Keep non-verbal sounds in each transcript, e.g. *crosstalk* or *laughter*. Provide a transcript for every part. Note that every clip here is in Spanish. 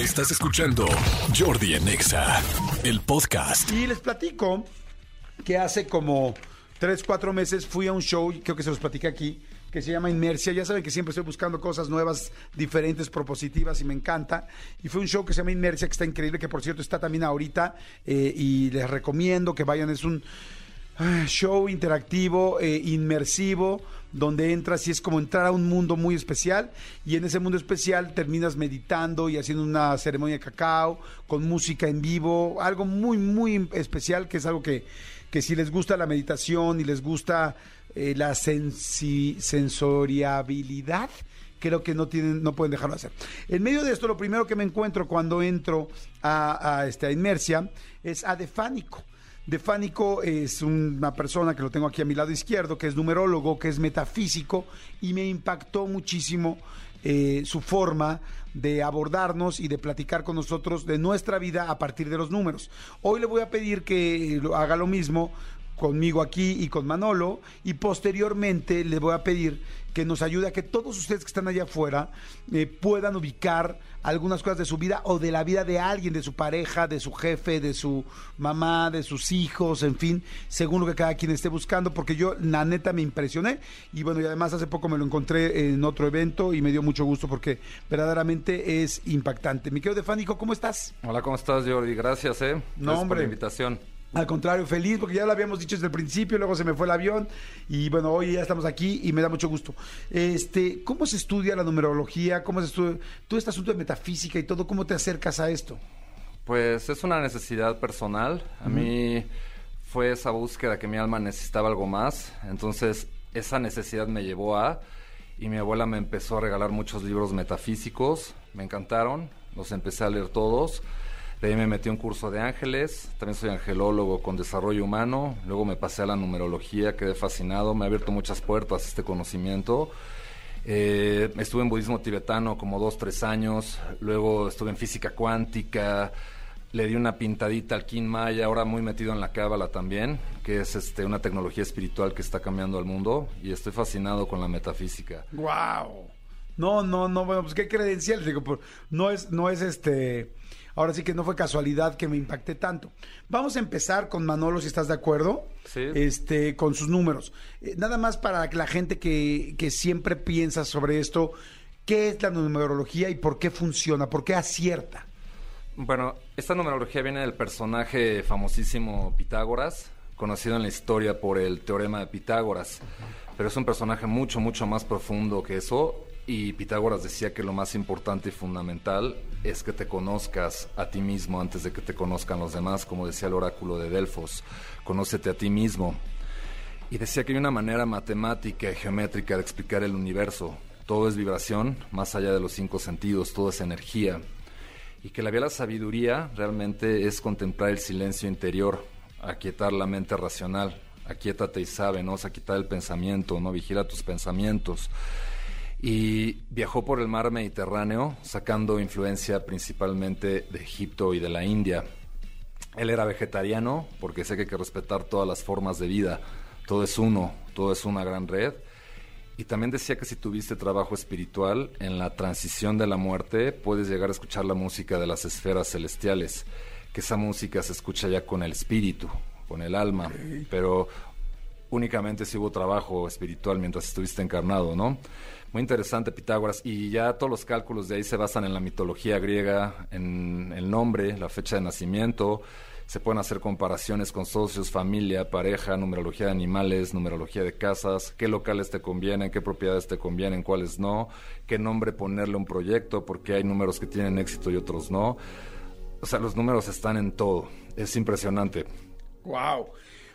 Estás escuchando Jordi en Exa, el podcast. Y les platico que hace como tres, cuatro meses fui a un show, creo que se los platiqué aquí, que se llama Inmersia. Ya saben que siempre estoy buscando cosas nuevas, diferentes, propositivas y me encanta. Y fue un show que se llama Inmersia, que está increíble, que por cierto está también ahorita eh, y les recomiendo que vayan. Es un show interactivo, eh, inmersivo, donde entras y es como entrar a un mundo muy especial y en ese mundo especial terminas meditando y haciendo una ceremonia de cacao con música en vivo, algo muy, muy especial que es algo que, que si les gusta la meditación y les gusta eh, la sensi- sensoriabilidad, creo que no tienen, no pueden dejarlo de hacer. En medio de esto, lo primero que me encuentro cuando entro a, este, Inmersia es a Defánico. Defánico es una persona que lo tengo aquí a mi lado izquierdo, que es numerólogo, que es metafísico, y me impactó muchísimo eh, su forma de abordarnos y de platicar con nosotros de nuestra vida a partir de los números. Hoy le voy a pedir que haga lo mismo conmigo aquí y con Manolo y posteriormente le voy a pedir que nos ayude a que todos ustedes que están allá afuera eh, puedan ubicar algunas cosas de su vida o de la vida de alguien, de su pareja, de su jefe, de su mamá, de sus hijos, en fin, según lo que cada quien esté buscando, porque yo la neta me impresioné y bueno, y además hace poco me lo encontré en otro evento y me dio mucho gusto porque verdaderamente es impactante. Mi querido Defánico, ¿cómo estás? Hola, ¿cómo estás, Jordi? Gracias, ¿eh? Gracias por hombre. la invitación. Al contrario, feliz porque ya lo habíamos dicho desde el principio, luego se me fue el avión y bueno, hoy ya estamos aquí y me da mucho gusto. Este, ¿cómo se estudia la numerología? ¿Cómo se estudia todo este asunto de metafísica y todo? ¿Cómo te acercas a esto? Pues es una necesidad personal. A mí fue esa búsqueda que mi alma necesitaba algo más. Entonces, esa necesidad me llevó a... Y mi abuela me empezó a regalar muchos libros metafísicos. Me encantaron. Los empecé a leer todos. De ahí me metí un curso de ángeles. También soy angelólogo con desarrollo humano. Luego me pasé a la numerología. Quedé fascinado. Me ha abierto muchas puertas este conocimiento. Eh, estuve en budismo tibetano como dos, tres años, luego estuve en física cuántica, le di una pintadita al Kin Maya, ahora muy metido en la cábala también, que es este, una tecnología espiritual que está cambiando al mundo y estoy fascinado con la metafísica. ¡Wow! No, no, no, bueno, pues qué credenciales, digo, por- no es, no es este, ahora sí que no fue casualidad que me impacté tanto. Vamos a empezar con Manolo, si estás de acuerdo, Sí. este, con sus números. Eh, nada más para que la gente que, que siempre piensa sobre esto, ¿qué es la numerología y por qué funciona? ¿Por qué acierta? Bueno, esta numerología viene del personaje famosísimo Pitágoras, conocido en la historia por el teorema de Pitágoras, pero es un personaje mucho, mucho más profundo que eso y Pitágoras decía que lo más importante y fundamental es que te conozcas a ti mismo antes de que te conozcan los demás, como decía el oráculo de Delfos, conócete a ti mismo. Y decía que hay una manera matemática y geométrica de explicar el universo. Todo es vibración, más allá de los cinco sentidos, todo es energía. Y que la vía la sabiduría realmente es contemplar el silencio interior, aquietar la mente racional. Aquietate y sabe, ¿no? O quitar el pensamiento, ¿no? Vigila tus pensamientos. Y viajó por el mar Mediterráneo, sacando influencia principalmente de Egipto y de la India. Él era vegetariano porque sé que hay que respetar todas las formas de vida. Todo es uno, todo es una gran red. Y también decía que si tuviste trabajo espiritual, en la transición de la muerte puedes llegar a escuchar la música de las esferas celestiales, que esa música se escucha ya con el espíritu, con el alma, pero únicamente si hubo trabajo espiritual mientras estuviste encarnado, ¿no? Muy interesante Pitágoras y ya todos los cálculos de ahí se basan en la mitología griega, en el nombre, la fecha de nacimiento, se pueden hacer comparaciones con socios, familia, pareja, numerología de animales, numerología de casas, qué locales te convienen, qué propiedades te convienen, cuáles no, qué nombre ponerle a un proyecto, porque hay números que tienen éxito y otros no. O sea, los números están en todo. Es impresionante. ¡Wow!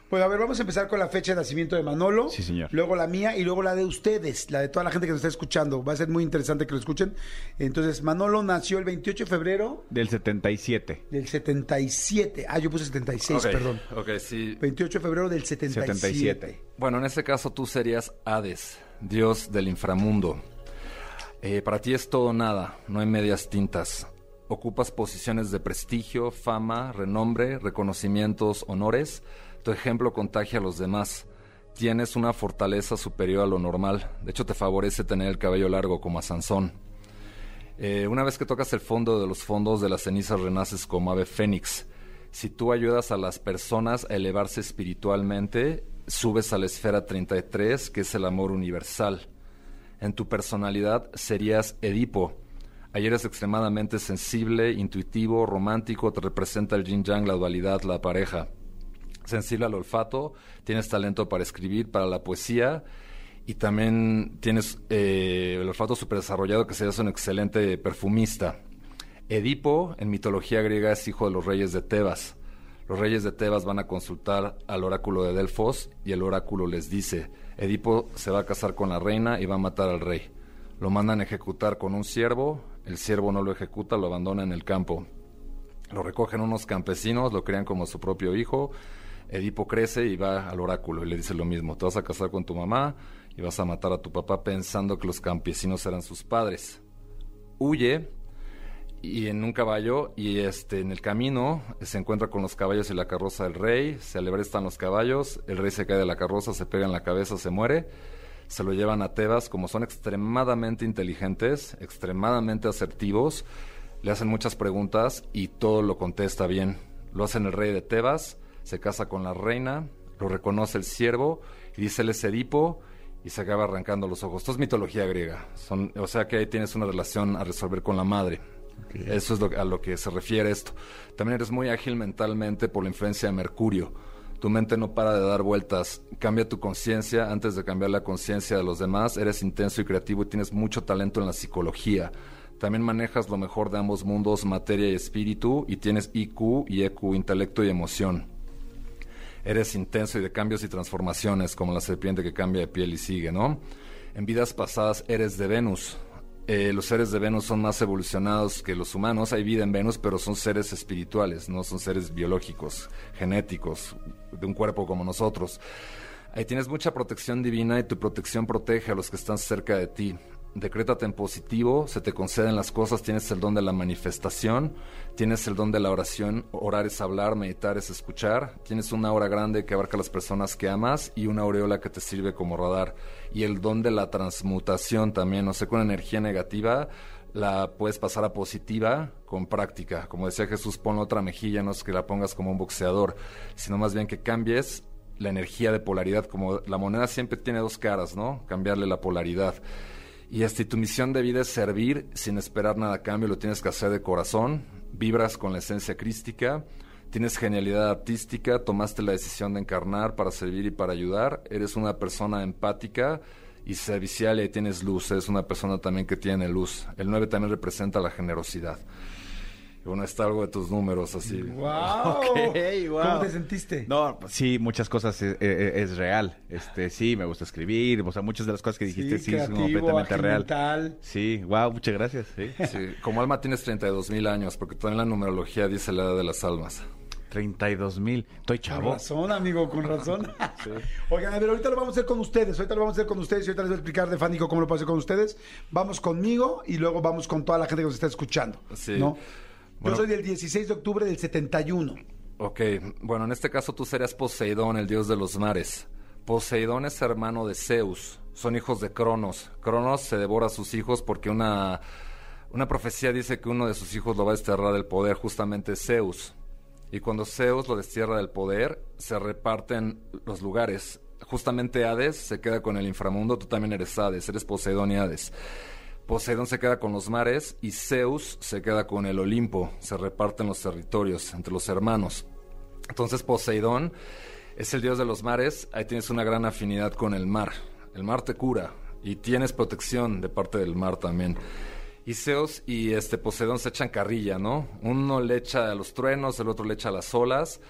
Pues a ver, vamos a empezar con la fecha de nacimiento de Manolo. Sí, señor. Luego la mía y luego la de ustedes, la de toda la gente que nos está escuchando. Va a ser muy interesante que lo escuchen. Entonces, Manolo nació el 28 de febrero Del 77. del 77. Ah, yo puse 76, Ok, perdón. Ok, sí. 28 de febrero del 77. 77. Bueno, en ese caso tú serías Hades, dios del inframundo. Eh, para ti es todo o nada, no hay medias tintas. Ocupas posiciones de prestigio, fama, renombre, reconocimientos, honores. Tu ejemplo contagia a los demás. Tienes una fortaleza superior a lo normal. De hecho, te favorece tener el cabello largo como a Sansón. Eh, una vez que tocas el fondo de los fondos de las cenizas, renaces como ave fénix. Si tú ayudas a las personas a elevarse espiritualmente, subes a la esfera 33, que es el amor universal. En tu personalidad serías Edipo. Ayer eres extremadamente sensible, intuitivo, romántico, te representa el yin yang, la dualidad, la pareja. Sensible al olfato, tienes talento para escribir, para la poesía y también tienes eh, el olfato súper desarrollado que serías un excelente perfumista. Edipo, en mitología griega, es hijo de los reyes de Tebas. Los reyes de Tebas van a consultar al oráculo de Delfos y el oráculo les dice, Edipo se va a casar con la reina y va a matar al rey. Lo mandan a ejecutar con un siervo, el siervo no lo ejecuta, lo abandona en el campo. Lo recogen unos campesinos, lo crían como su propio hijo. Edipo crece y va al oráculo y le dice lo mismo, te vas a casar con tu mamá y vas a matar a tu papá pensando que los campesinos eran sus padres. Huye y en un caballo y este en el camino se encuentra con los caballos y la carroza del rey, se alebrestan los caballos, el rey se cae de la carroza, se pega en la cabeza, se muere, se lo llevan a Tebas, como son extremadamente inteligentes, extremadamente asertivos, le hacen muchas preguntas y todo lo contesta bien. Lo hacen el rey de Tebas, se casa con la reina, lo reconoce el siervo y dice él es Edipo y se acaba arrancando los ojos. Esto es mitología griega, son, o sea que ahí tienes una relación a resolver con la madre. Eso es a lo que se refiere esto. También eres muy ágil mentalmente por la influencia de Mercurio. Tu mente no para de dar vueltas. Cambia tu conciencia antes de cambiar la conciencia de los demás. Eres intenso y creativo y tienes mucho talento en la psicología. También manejas lo mejor de ambos mundos, materia y espíritu, y tienes IQ y EQ, intelecto y emoción. Eres intenso y de cambios y transformaciones, como la serpiente que cambia de piel y sigue, ¿no? En vidas pasadas eres de Venus, eh, los seres de Venus son más evolucionados que los humanos. Hay vida en Venus, pero son seres espirituales, no son seres biológicos, genéticos, de un cuerpo como nosotros. Ahí tienes mucha protección divina y tu protección protege a los que están cerca de ti decrétate en positivo, se te conceden las cosas, tienes el don de la manifestación, tienes el don de la oración, orar es hablar, meditar es escuchar, tienes una hora grande que abarca a las personas que amas y una aureola que te sirve como radar y el don de la transmutación también, no sé, con energía negativa la puedes pasar a positiva con práctica. Como decía Jesús, pon otra mejilla, no es que la pongas como un boxeador, sino más bien que cambies la energía de polaridad, como la moneda siempre tiene dos caras, ¿no? Cambiarle la polaridad. Y este, tu misión de vida es servir sin esperar nada a cambio, lo tienes que hacer de corazón, vibras con la esencia crística, tienes genialidad artística, tomaste la decisión de encarnar para servir y para ayudar, eres una persona empática y servicial y tienes luz, eres una persona también que tiene luz. El 9 también representa la generosidad bueno, está algo de tus números así. Wow. *laughs* ¿Cómo te sentiste? No, pues sí, muchas cosas es, es, real. Este, sí, me gusta escribir, o sea, muchas de las cosas que dijiste sí, son completamente real. Sí, wow, muchas gracias. *laughs* Sí. Como alma tienes 32 mil años, porque también la numerología dice la edad de las almas. 32 mil. Estoy chavo. Con razón, amigo, con razón. *laughs* Oigan, a ver, ahorita lo vamos a hacer con ustedes. Ahorita lo vamos a hacer con ustedes y ahorita les voy a explicar de Fánico cómo lo puedo hacer con ustedes. Vamos conmigo y luego vamos con toda la gente que nos está escuchando. Sí. ¿no? Yo soy del 16 de octubre del 71. Ok, bueno, en este caso tú serías Poseidón, el dios de los mares. Poseidón es hermano de Zeus, son hijos de Cronos. Cronos se devora a sus hijos porque una, una profecía dice que uno de sus hijos lo va a desterrar del poder, justamente Zeus. Y cuando Zeus lo destierra del poder, se reparten los lugares. Justamente Hades se queda con el inframundo, tú también eres Hades, eres Poseidón y Hades. Poseidón se queda con los mares y Zeus se queda con el Olimpo. Se reparten los territorios entre los hermanos. Entonces Poseidón es el dios de los mares. Ahí tienes una gran afinidad con el mar. El mar te cura y tienes protección de parte del mar también. Y Zeus y este Poseidón se echan carrilla, ¿no? Uno le echa a los truenos, el otro le echa a las olas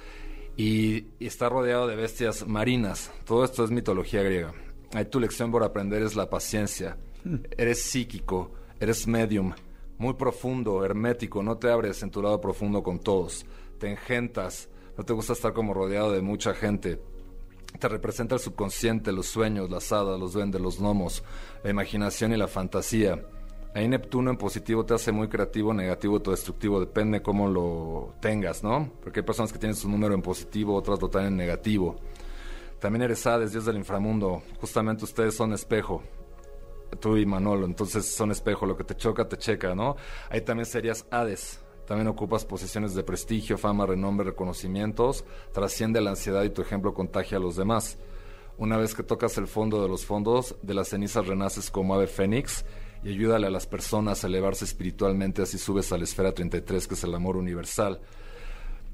y, y está rodeado de bestias marinas. Todo esto es mitología griega. Ahí tu lección por aprender es la paciencia *laughs* eres psíquico, eres medium, muy profundo, hermético, no te abres en tu lado profundo con todos, te engentas, no te gusta estar como rodeado de mucha gente. Te representa el subconsciente, los sueños, las hadas, los duendes, los gnomos, la imaginación y la fantasía. Ahí Neptuno en positivo te hace muy creativo, negativo, todo destructivo, depende cómo lo tengas, ¿no? Porque hay personas que tienen su número en positivo, otras lo tienen en negativo. También eres Hades, Dios del inframundo. Justamente ustedes son espejo tú y Manolo. Entonces son espejo, lo que te choca, te checa, ¿no? Ahí también serías Hades. También ocupas posiciones de prestigio, fama, renombre, reconocimientos. Trasciende la ansiedad y tu ejemplo contagia a los demás. Una vez que tocas el fondo de los fondos, de las cenizas renaces como ave fénix y ayúdale a las personas a elevarse espiritualmente, así subes a la esfera 33, que es el amor universal.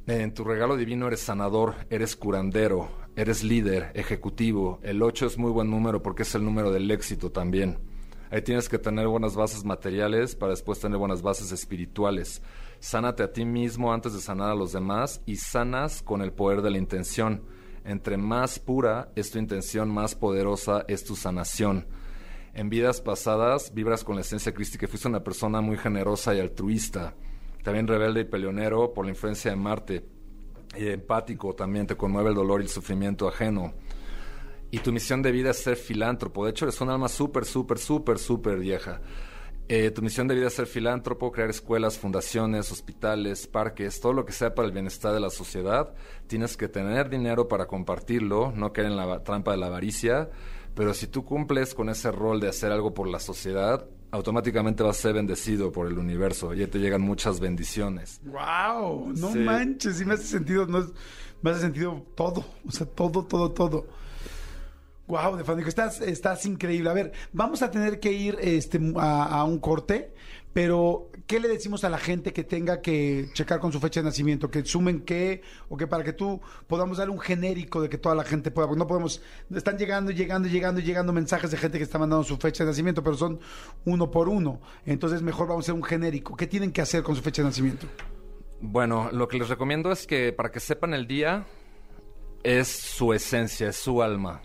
En tu regalo divino eres sanador, eres curandero, eres líder, ejecutivo. El 8 es muy buen número porque es el número del éxito también. Ahí tienes que tener buenas bases materiales para después tener buenas bases espirituales. Sánate a ti mismo antes de sanar a los demás y sanas con el poder de la intención. Entre más pura es tu intención, más poderosa es tu sanación. En vidas pasadas vibras con la esencia crística, fuiste una persona muy generosa y altruista también rebelde y peleonero por la influencia de Marte, y empático también, te conmueve el dolor y el sufrimiento ajeno. Y tu misión de vida es ser filántropo. De hecho, eres un alma súper, súper, súper, súper vieja. Eh, tu misión de vida es ser filántropo, crear escuelas, fundaciones, hospitales, parques, todo lo que sea para el bienestar de la sociedad. Tienes que tener dinero para compartirlo, no caer en la trampa de la avaricia. Pero si tú cumples con ese rol de hacer algo por la sociedad, automáticamente vas a ser bendecido por el universo. Y te llegan muchas bendiciones. ¡Wow! No manches, sí me hace sentido, no, me hace sentido todo. O sea, todo, todo, todo. Wow, Defanico, estás, estás increíble. A ver, vamos a tener que ir este, a un corte. Pero, ¿qué le decimos a la gente que tenga que checar con su fecha de nacimiento? Que sumen qué, o que para que tú podamos dar un genérico de que toda la gente pueda, porque no podemos, están llegando, llegando, llegando, llegando mensajes de gente que está mandando su fecha de nacimiento, pero son uno por uno. Entonces, mejor vamos a hacer un genérico. ¿Qué tienen que hacer con su fecha de nacimiento? Bueno, lo que les recomiendo es que para que sepan el día, es su esencia, es su alma.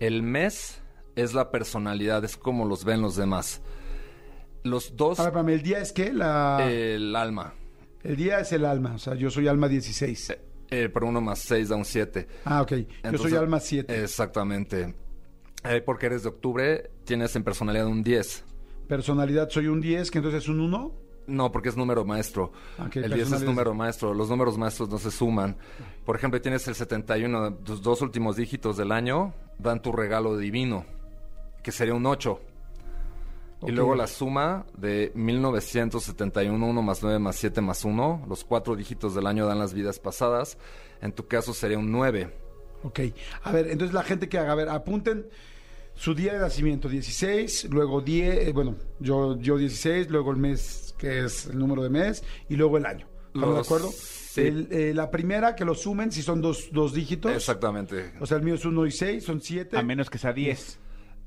El mes es la personalidad, es como los ven los demás los dos... A ver, ¿el día es qué? La... El alma. El día es el alma, o sea, yo soy alma 16. Eh, eh, pero uno más 6 da un 7. Ah, ok. yo soy alma 7. Exactamente. Eh, porque eres de octubre, tienes en personalidad un 10. Personalidad soy un 10, que entonces es un 1. No, porque es número maestro. el 10 es número maestro. Los números maestros no se suman. Por ejemplo, tienes el 71, tus dos últimos dígitos del año dan tu regalo divino, que sería un 8. Y luego la suma de 1971, 1 más 9 más 7 más 1, los cuatro dígitos del año dan las vidas pasadas. En tu caso sería un 9. Ok. A ver, entonces la gente que haga, a ver, apunten su día de nacimiento, 16, luego 10, eh, bueno, yo, yo 16, luego el mes, que es el número de mes, y luego el año. ¿Estamos de acuerdo? Sí. Eh, la primera, que lo sumen, si son dos, dos dígitos. Exactamente. O sea, el mío es 1 y 6, son 7. A menos que sea 10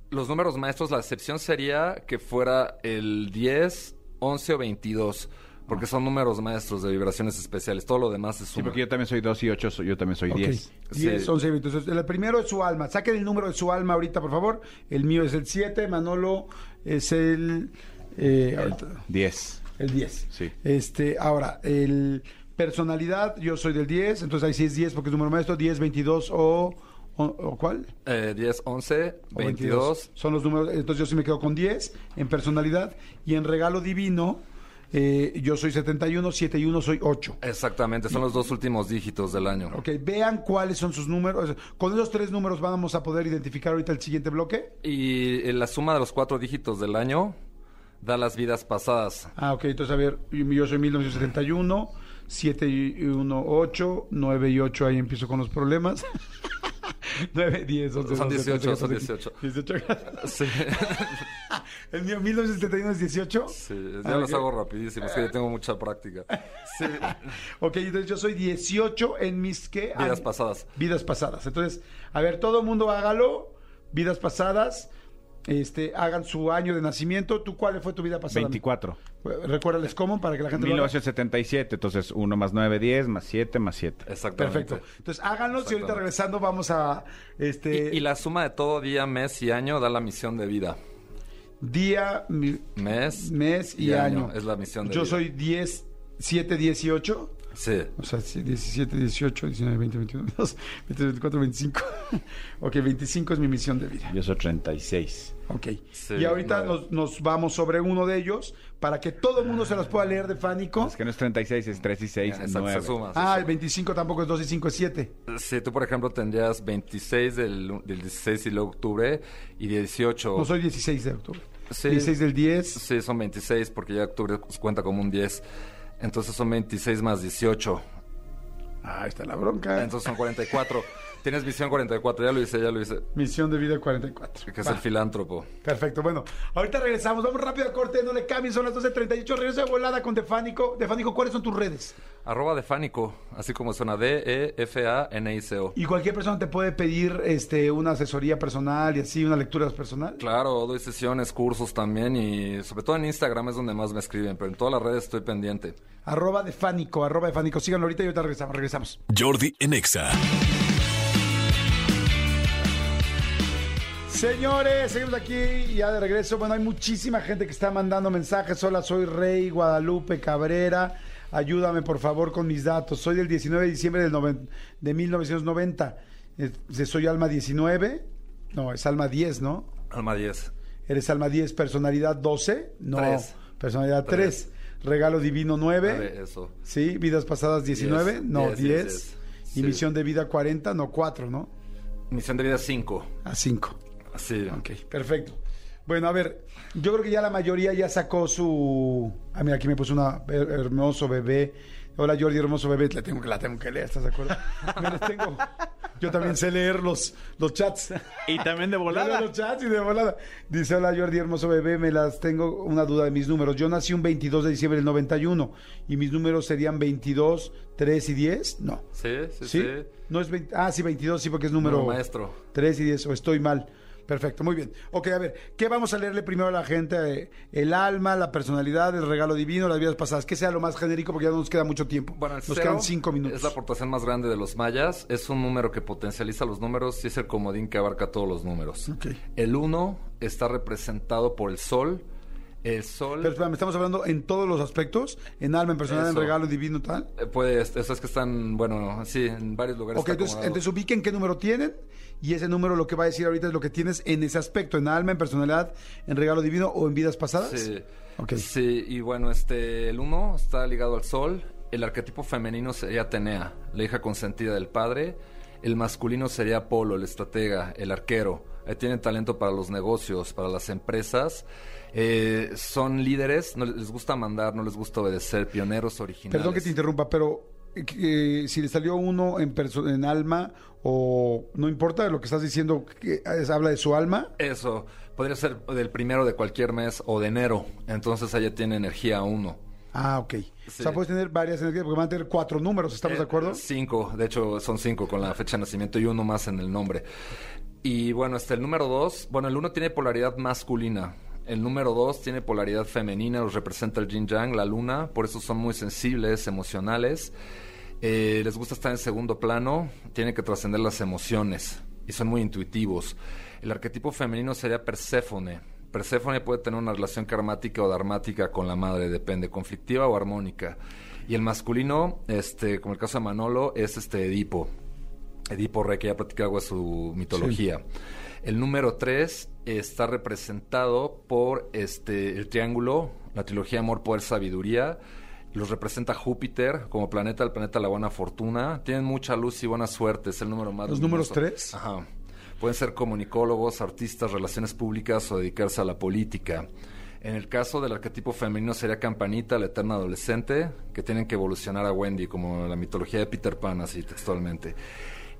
los números maestros, la excepción sería que fuera el 10, 11 o 22. Porque son números maestros de vibraciones especiales. Todo lo demás es suma. Sí, porque yo también soy 2 y 8, yo también soy 10. 10, 11 y 22. El primero es su alma. Saquen el número de su alma ahorita, por favor. El mío es el 7, Manolo es el... Eh, 10. El 10. Sí. Este, ahora, el personalidad, yo soy del 10, entonces ahí sí es 10 porque es número maestro, 10, 22 o... ¿O, cuál? 10, 11, 22. Son los números. Entonces yo sí me quedo con 10 en personalidad. Y en regalo divino, eh, yo soy 71, 7 y 1 soy 8. Exactamente, son los dos últimos dígitos del año. Ok, vean cuáles son sus números. Con esos tres números vamos a poder identificar ahorita el siguiente bloque. Y eh, la suma de los cuatro dígitos del año da las vidas pasadas. Ah, ok, entonces a ver, yo soy 1971, 7 y 1, 8, 9 y 8, ahí empiezo con los problemas. *laughs* 9, 10, 11, Son 18, son 18. 18. Sí. *laughs* ¿El mío 1971 es 18? Sí, ya ah, los hago rapidísimo, es que yo tengo mucha práctica. Sí. ok, entonces yo soy 18 en mis, ¿qué? Vidas pasadas. Vidas pasadas. Entonces, a ver, todo mundo hágalo. Vidas pasadas este, hagan su año de nacimiento. ¿Tú cuál fue tu vida pasada? 24. Recuérdales cómo para que la gente 1977, entonces 1 más 9, 10, más 7, más 7. Exactamente. Perfecto. Entonces háganlo y ahorita regresando vamos a... este y, la suma de todo día, mes y año da la misión de vida. Día, mes, mes y, año. Es la misión de Yo soy 10, 7, 18. Sí. O sea, 17, 18, 19, 20, 21, 22, 23, 24, 25. ok, 25 es mi misión de vida. Yo soy 36. Ok. Sí, y ahorita no. nos, nos vamos sobre uno de ellos para que todo el mundo se los pueda leer de Fánico. Es que no es 36, es 3 y 6, Exacto, 9. se suma. se Ah, el suma. 25 tampoco es 2 y 5 es 7. Sí, tú, por ejemplo, tendrías 26 del, del 16 y de octubre y 18. No soy 16 de octubre. Sí. 16 del 10. Sí, son 26 porque ya octubre cuenta como un 10. Entonces son 26 más 18. Ah, ahí está la bronca. Entonces son 44. *laughs* Tienes misión 44, ya lo hice, ya lo hice. Misión de vida 44. Que es Va. el filántropo. Perfecto, bueno, ahorita regresamos, vamos rápido a corte, no le cambien, son las 12.38, regreso de volada con Defánico. Defánico, ¿cuáles son tus redes? Arroba de Fánico, así como suena E D-E-F-A-N-I-C-O. Y cualquier persona te puede pedir este, una asesoría personal y así, una lectura personal. Claro, doy sesiones, cursos también y sobre todo en Instagram es donde más me escriben, pero en todas las redes estoy pendiente. Arroba Defánico, arroba Defánico, síganlo ahorita y ahorita regresamos, regresamos. Jordi en Exa. Señores, seguimos aquí ya de regreso. Bueno, hay muchísima gente que está mandando mensajes. Hola, soy Rey Guadalupe Cabrera. Ayúdame, por favor, con mis datos. Soy del 19 de diciembre del noven- de 1990. Eh, ¿Soy Alma 19? No, es Alma 10, ¿no? Alma 10. ¿Eres Alma 10, personalidad 12? No, Tres. personalidad Tres. 3. Regalo divino 9. Nueve, Eso. ¿Sí? ¿Vidas pasadas 19? Diez. No, Diez, 10. diez, diez. ¿Y Sí. misión de vida 40? No, 4, ¿no? Misión de vida 5. A 5. Así. Ok, perfecto. Bueno, a ver, yo creo que ya la mayoría ya sacó su... Ah, mira, aquí me puso una her- hermoso bebé. Hola Jordi, hermoso bebé. La tengo, que- la tengo que leer, ¿estás de acuerdo? *laughs* Me las tengo. Yo también sé leer los, los chats. Y también de volada. *laughs* los chats y de volada. Dice, hola Jordi, hermoso bebé, me las tengo una duda de mis números. Yo nací un 22 de diciembre del 91 y mis números serían 22, 3 y 10. No. Sí, sí, ¿Sí? sí. No es 20, ah, sí, 22, sí, porque es número... No, maestro. 3 y 10, o estoy mal. Perfecto, muy bien. Ok, a ver, ¿qué vamos a leerle primero a la gente? Eh, El alma, la personalidad, el regalo divino, las vidas pasadas. Que sea lo más genérico porque ya no nos queda mucho tiempo. Bueno, el nos quedan cinco minutos. Es la aportación más grande de los mayas. Es un número que potencializa los números y es el comodín que abarca todos los números. El 1 está representado por el sol. El sol Pero espérame, estamos hablando en todos los aspectos, en alma, en personalidad, en Eso. regalo divino, tal. eh, puede, eso es que están, bueno, sí, en varios lugares. Ok, está entonces, acomodado. entonces ubiquen qué número tienen y ese número lo que va a decir ahorita es lo que tienes en ese aspecto, en alma, en personalidad, en regalo divino o en vidas pasadas. Sí. Ok. Sí, y bueno, este, el 1 está ligado al sol. El arquetipo femenino sería Atenea, la hija consentida del padre. El masculino sería Apolo, el estratega, el arquero. Ahí tienen talento para los negocios, para las empresas. Eh, son líderes, no les gusta mandar, no les gusta obedecer, pioneros originales. Perdón que te interrumpa, pero eh, eh, si le salió uno en, alma o no importa lo que estás diciendo, que es- habla de su alma. Eso, podría ser del primero de cualquier mes o de enero. Entonces ella tiene energía 1. Ah, ok. O sea, puedes tener varias energías porque van a tener cuatro números, ¿estamos de acuerdo? Eh, Cinco, de hecho son cinco con la fecha de nacimiento y uno más en el nombre. Y bueno, este, el número dos, bueno, el uno tiene polaridad masculina. El número dos tiene polaridad femenina, los representa el yin yang, la luna, por eso son muy sensibles, emocionales. Eh, les gusta estar en segundo plano, tienen que trascender las emociones y son muy intuitivos. El arquetipo femenino sería Perséfone. Perséfone puede tener una relación karmática o dharmática con la madre, depende, conflictiva o armónica. Y el masculino, este, como el caso de Manolo, es este Edipo. Edipo Rey, que ya platicaba su mitología. El número 3 está representado por este el triángulo, la trilogía Amor, Poder, Sabiduría. Los representa Júpiter como planeta, el planeta de la buena fortuna. Tienen mucha luz y buena suerte, es el número más ¿Los luminoso. números tres? Ajá. Pueden ser comunicólogos, artistas, relaciones públicas o dedicarse a la política. En el caso del arquetipo femenino sería Campanita, la eterna adolescente, que tienen que evolucionar a Wendy, como la mitología de Peter Pan, así textualmente.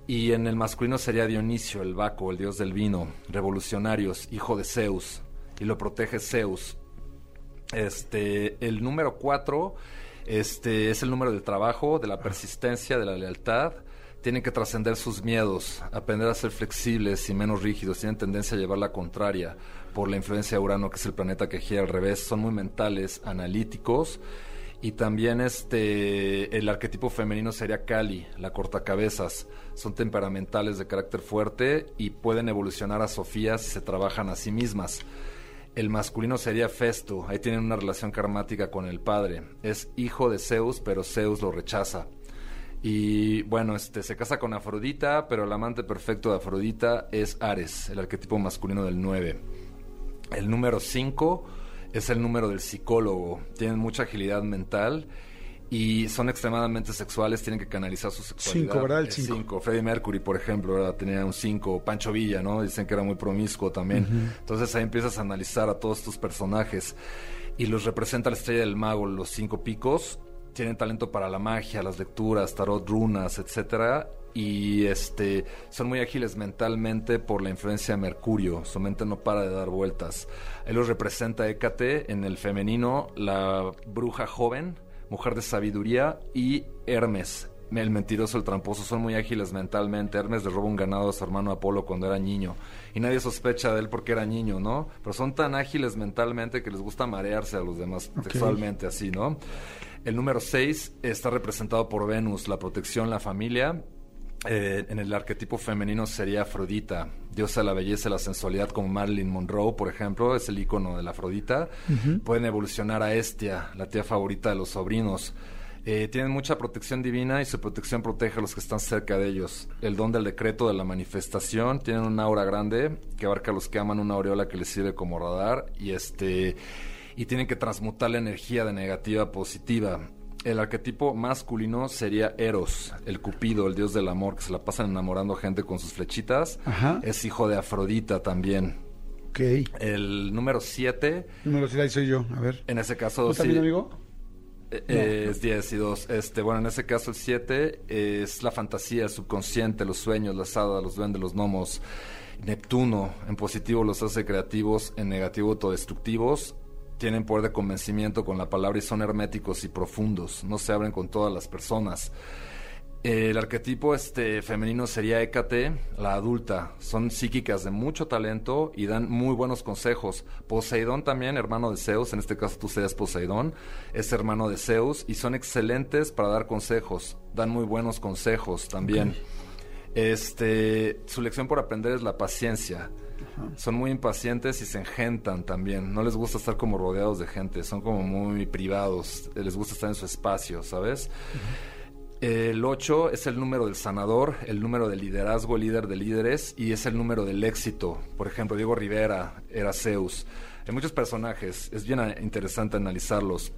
Y en el masculino sería Dionisio, el Baco, el dios del vino, revolucionarios, hijo de Zeus, y lo protege Zeus. Este, el número 4 este, es el número del trabajo, de la persistencia, de la lealtad. Tienen que trascender sus miedos, aprender a ser flexibles y menos rígidos. Tienen tendencia a llevar la contraria por la influencia de Urano, que es el planeta que gira al revés. Son muy mentales, analíticos. Y también este el arquetipo femenino sería Kali, la cortacabezas. Son temperamentales de carácter fuerte y pueden evolucionar a Sofía si se trabajan a sí mismas. El masculino sería Festo, ahí tienen una relación karmática con el padre. Es hijo de Zeus, pero Zeus lo rechaza. Y bueno, este se casa con Afrodita, pero el amante perfecto de Afrodita es Ares, el arquetipo masculino del 9. El número 5 es el número del psicólogo. Tienen mucha agilidad mental y son extremadamente sexuales, tienen que canalizar su sexualidad. 5, ¿verdad? El 5. Freddie Mercury, por ejemplo, tenía un 5. Pancho Villa, ¿no? Dicen que era muy promiscuo también. Entonces ahí empiezas a analizar a todos estos personajes y los representa la estrella del mago, los cinco picos. Tienen talento para la magia, las lecturas, tarot, runas, etcétera y este son muy ágiles mentalmente por la influencia de Mercurio. Su mente no para de dar vueltas. Él los representa Hécate en el femenino, la bruja joven, mujer de sabiduría y Hermes. El mentiroso, el tramposo, son muy ágiles mentalmente. Hermes le roba un ganado a su hermano Apolo cuando era niño. Y nadie sospecha de él porque era niño, ¿no? Pero son tan ágiles mentalmente que les gusta marearse a los demás sexualmente, así, ¿no? El número 6 está representado por Venus, la protección, la familia eh, en el arquetipo femenino sería Afrodita, diosa de la belleza y la sensualidad, como Marilyn Monroe, por ejemplo, es el icono de la Afrodita. Pueden evolucionar a Estia, la tía favorita de los sobrinos. Eh, tienen mucha protección divina y su protección protege a los que están cerca de ellos. El don del decreto de la manifestación, tienen una aura grande que abarca a los que aman una aureola que les sirve como radar y este y tienen que transmutar la energía de negativa a positiva el arquetipo masculino sería Eros, el cupido, el dios del amor, que se la pasan enamorando gente con sus flechitas. Es hijo de Afrodita también. Ok. El número 7. Número 7 soy yo, a ver. En ese caso, ¿Tú también, amigo? Eh, es 10 y 2. Este, bueno, en ese caso el 7 es la fantasía, el subconsciente, los sueños, las hadas, los duendes, los gnomos. Neptuno, en positivo los hace creativos, en negativo autodestructivos tienen poder de convencimiento con la palabra y son herméticos y profundos, no se abren con todas las personas. El arquetipo este femenino sería Hécate, la adulta. Son psíquicas de mucho talento y dan muy buenos consejos. Poseidón también, hermano de Zeus, en este caso tú seas Poseidón, es hermano de Zeus y son excelentes para dar consejos. Dan muy buenos consejos también. Este, su lección por aprender es la paciencia. Son muy impacientes y se engentan también. No les gusta estar como rodeados de gente. Son como muy privados. Les gusta estar en su espacio, ¿sabes? El 8 es el número del sanador, el número del liderazgo, el líder de líderes, y es el número del éxito. Por ejemplo, Diego Rivera era Zeus. Hay muchos personajes, es bien interesante analizarlos.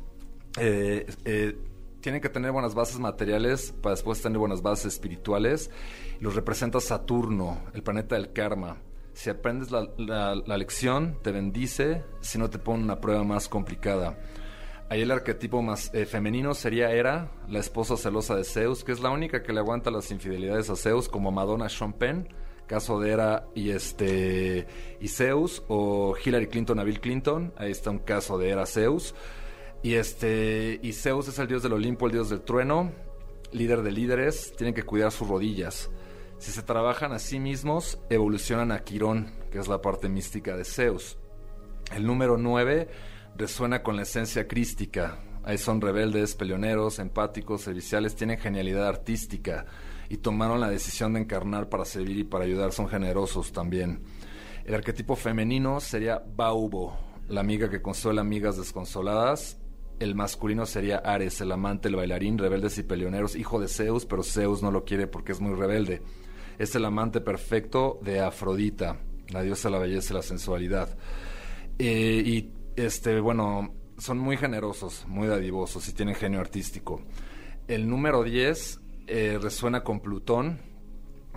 Eh, eh, tienen que tener buenas bases materiales para después tener buenas bases espirituales. Los representa Saturno, el planeta del karma. Si aprendes la, lección, te bendice, si no te pone una prueba más complicada. Ahí el arquetipo más eh, femenino sería Hera, la esposa celosa de Zeus, que es la única que le aguanta las infidelidades a Zeus, como Madonna Sean Penn, caso de Hera y este y Zeus, o Hillary Clinton a Bill Clinton, ahí está un caso de Hera Zeus. Y este y Zeus es el dios del Olimpo, el dios del trueno, líder de líderes, tienen que cuidar sus rodillas. Si se trabajan a sí mismos, evolucionan a Quirón, que es la parte mística de Zeus. El número 9 resuena con la esencia crística. Ahí son rebeldes, peleoneros, empáticos, serviciales, tienen genialidad artística y tomaron la decisión de encarnar para servir y para ayudar. Son generosos también. El arquetipo femenino sería Baubo, la amiga que consuela amigas desconsoladas. El masculino sería Ares, el amante, el bailarín, rebeldes y peleoneros, hijo de Zeus, pero Zeus no lo quiere porque es muy rebelde es el amante perfecto de Afrodita, la diosa de la belleza y la sensualidad. Eh, y este, bueno, son muy generosos, muy dadivosos y tienen genio artístico. El número 10 eh, resuena con Plutón,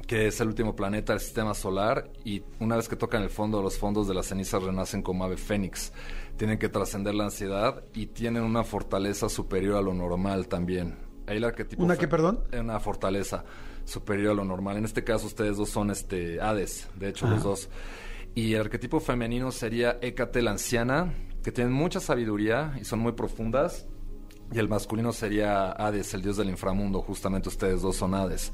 que es el último planeta del sistema solar, y una vez que tocan el fondo, los fondos de las cenizas renacen como ave fénix. Tienen que trascender la ansiedad y tienen una fortaleza superior a lo normal también. Ahí el arquetipo ¿Una qué, perdón? Una fortaleza superior a lo normal. En este caso ustedes dos son este Hades, de hecho los dos. Y el arquetipo femenino sería Hécate la anciana, que tienen mucha sabiduría y son muy profundas. Y el masculino sería Hades, el dios del inframundo, justamente ustedes dos son Hades.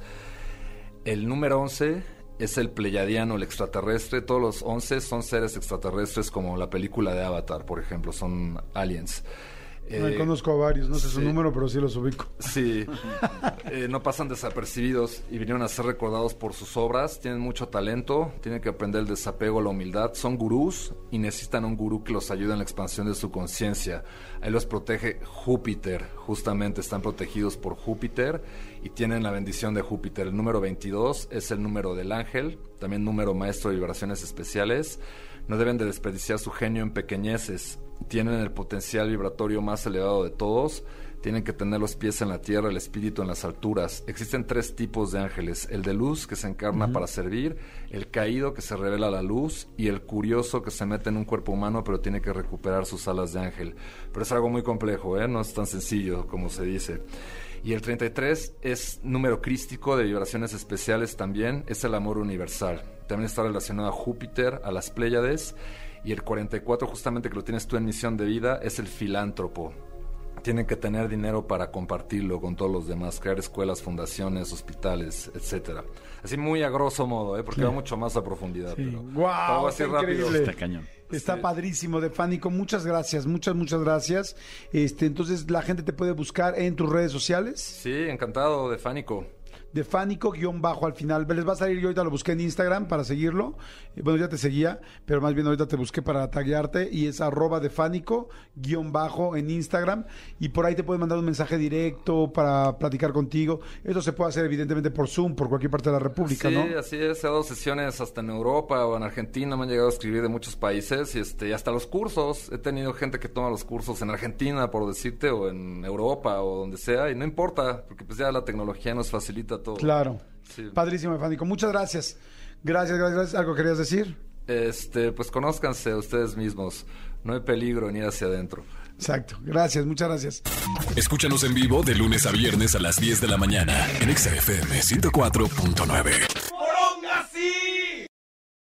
El número 11 es el pleyadiano, el extraterrestre. Todos los 11 son seres extraterrestres como la película de Avatar, por ejemplo, son aliens. Eh, conozco a varios, no sé su número, pero sí los ubico. Sí, *laughs* eh, no pasan desapercibidos y vinieron a ser recordados por sus obras. Tienen mucho talento, tienen que aprender el desapego, la humildad. Son gurús y necesitan un gurú que los ayude en la expansión de su conciencia. Ahí los protege Júpiter, justamente están protegidos por Júpiter y tienen la bendición de Júpiter. El número 22 es el número del ángel, también número maestro de vibraciones especiales. No deben de desperdiciar su genio en pequeñeces tienen el potencial vibratorio más elevado de todos, tienen que tener los pies en la tierra, el espíritu en las alturas. Existen tres tipos de ángeles, el de luz que se encarna para servir, el caído que se revela a la luz y el curioso que se mete en un cuerpo humano pero tiene que recuperar sus alas de ángel. Pero es algo muy complejo, ¿eh? no es tan sencillo como se dice. Y el 33 es número crístico de vibraciones especiales también, es el amor universal. También está relacionado a Júpiter, a las Pléyades y el 44, justamente que lo tienes tú en misión de vida, es el filántropo. Tienen que tener dinero para compartirlo con todos los demás, crear escuelas, fundaciones, hospitales, etcétera. Así muy a grosso modo, ¿eh? porque va mucho más a profundidad. Pero wow, así rápido. Está cañón. Está padrísimo, Defánico. Muchas gracias, muchas, muchas gracias. Este, entonces, ¿la gente te puede buscar en tus redes sociales? Sí, encantado, Defánico de Fánico guion bajo al final. Les va a salir, yo ahorita lo busqué en Instagram para seguirlo. Bueno, ya te seguía, pero más bien ahorita te busqué para taguearte y es arroba de Fánico guion bajo en Instagram y por ahí te pueden mandar un mensaje directo para platicar contigo. Eso se puede hacer evidentemente por Zoom, por cualquier parte de la República, ¿no? Sí, así es. He dado sesiones hasta en Europa o en Argentina. Me han llegado a escribir de muchos países y, este, hasta los cursos. He tenido gente que toma los cursos en Argentina, por decirte, o en Europa o donde sea y no importa, porque pues ya la tecnología nos facilita Claro. Padrísimo, Fánico. Muchas gracias. Gracias, gracias, ¿Algo querías decir? Este, pues conózcanse ustedes mismos. No hay peligro ni hacia adentro. Exacto. Gracias, muchas gracias. Escúchanos en vivo de lunes a viernes a las 10 de la mañana en XFM 104.9.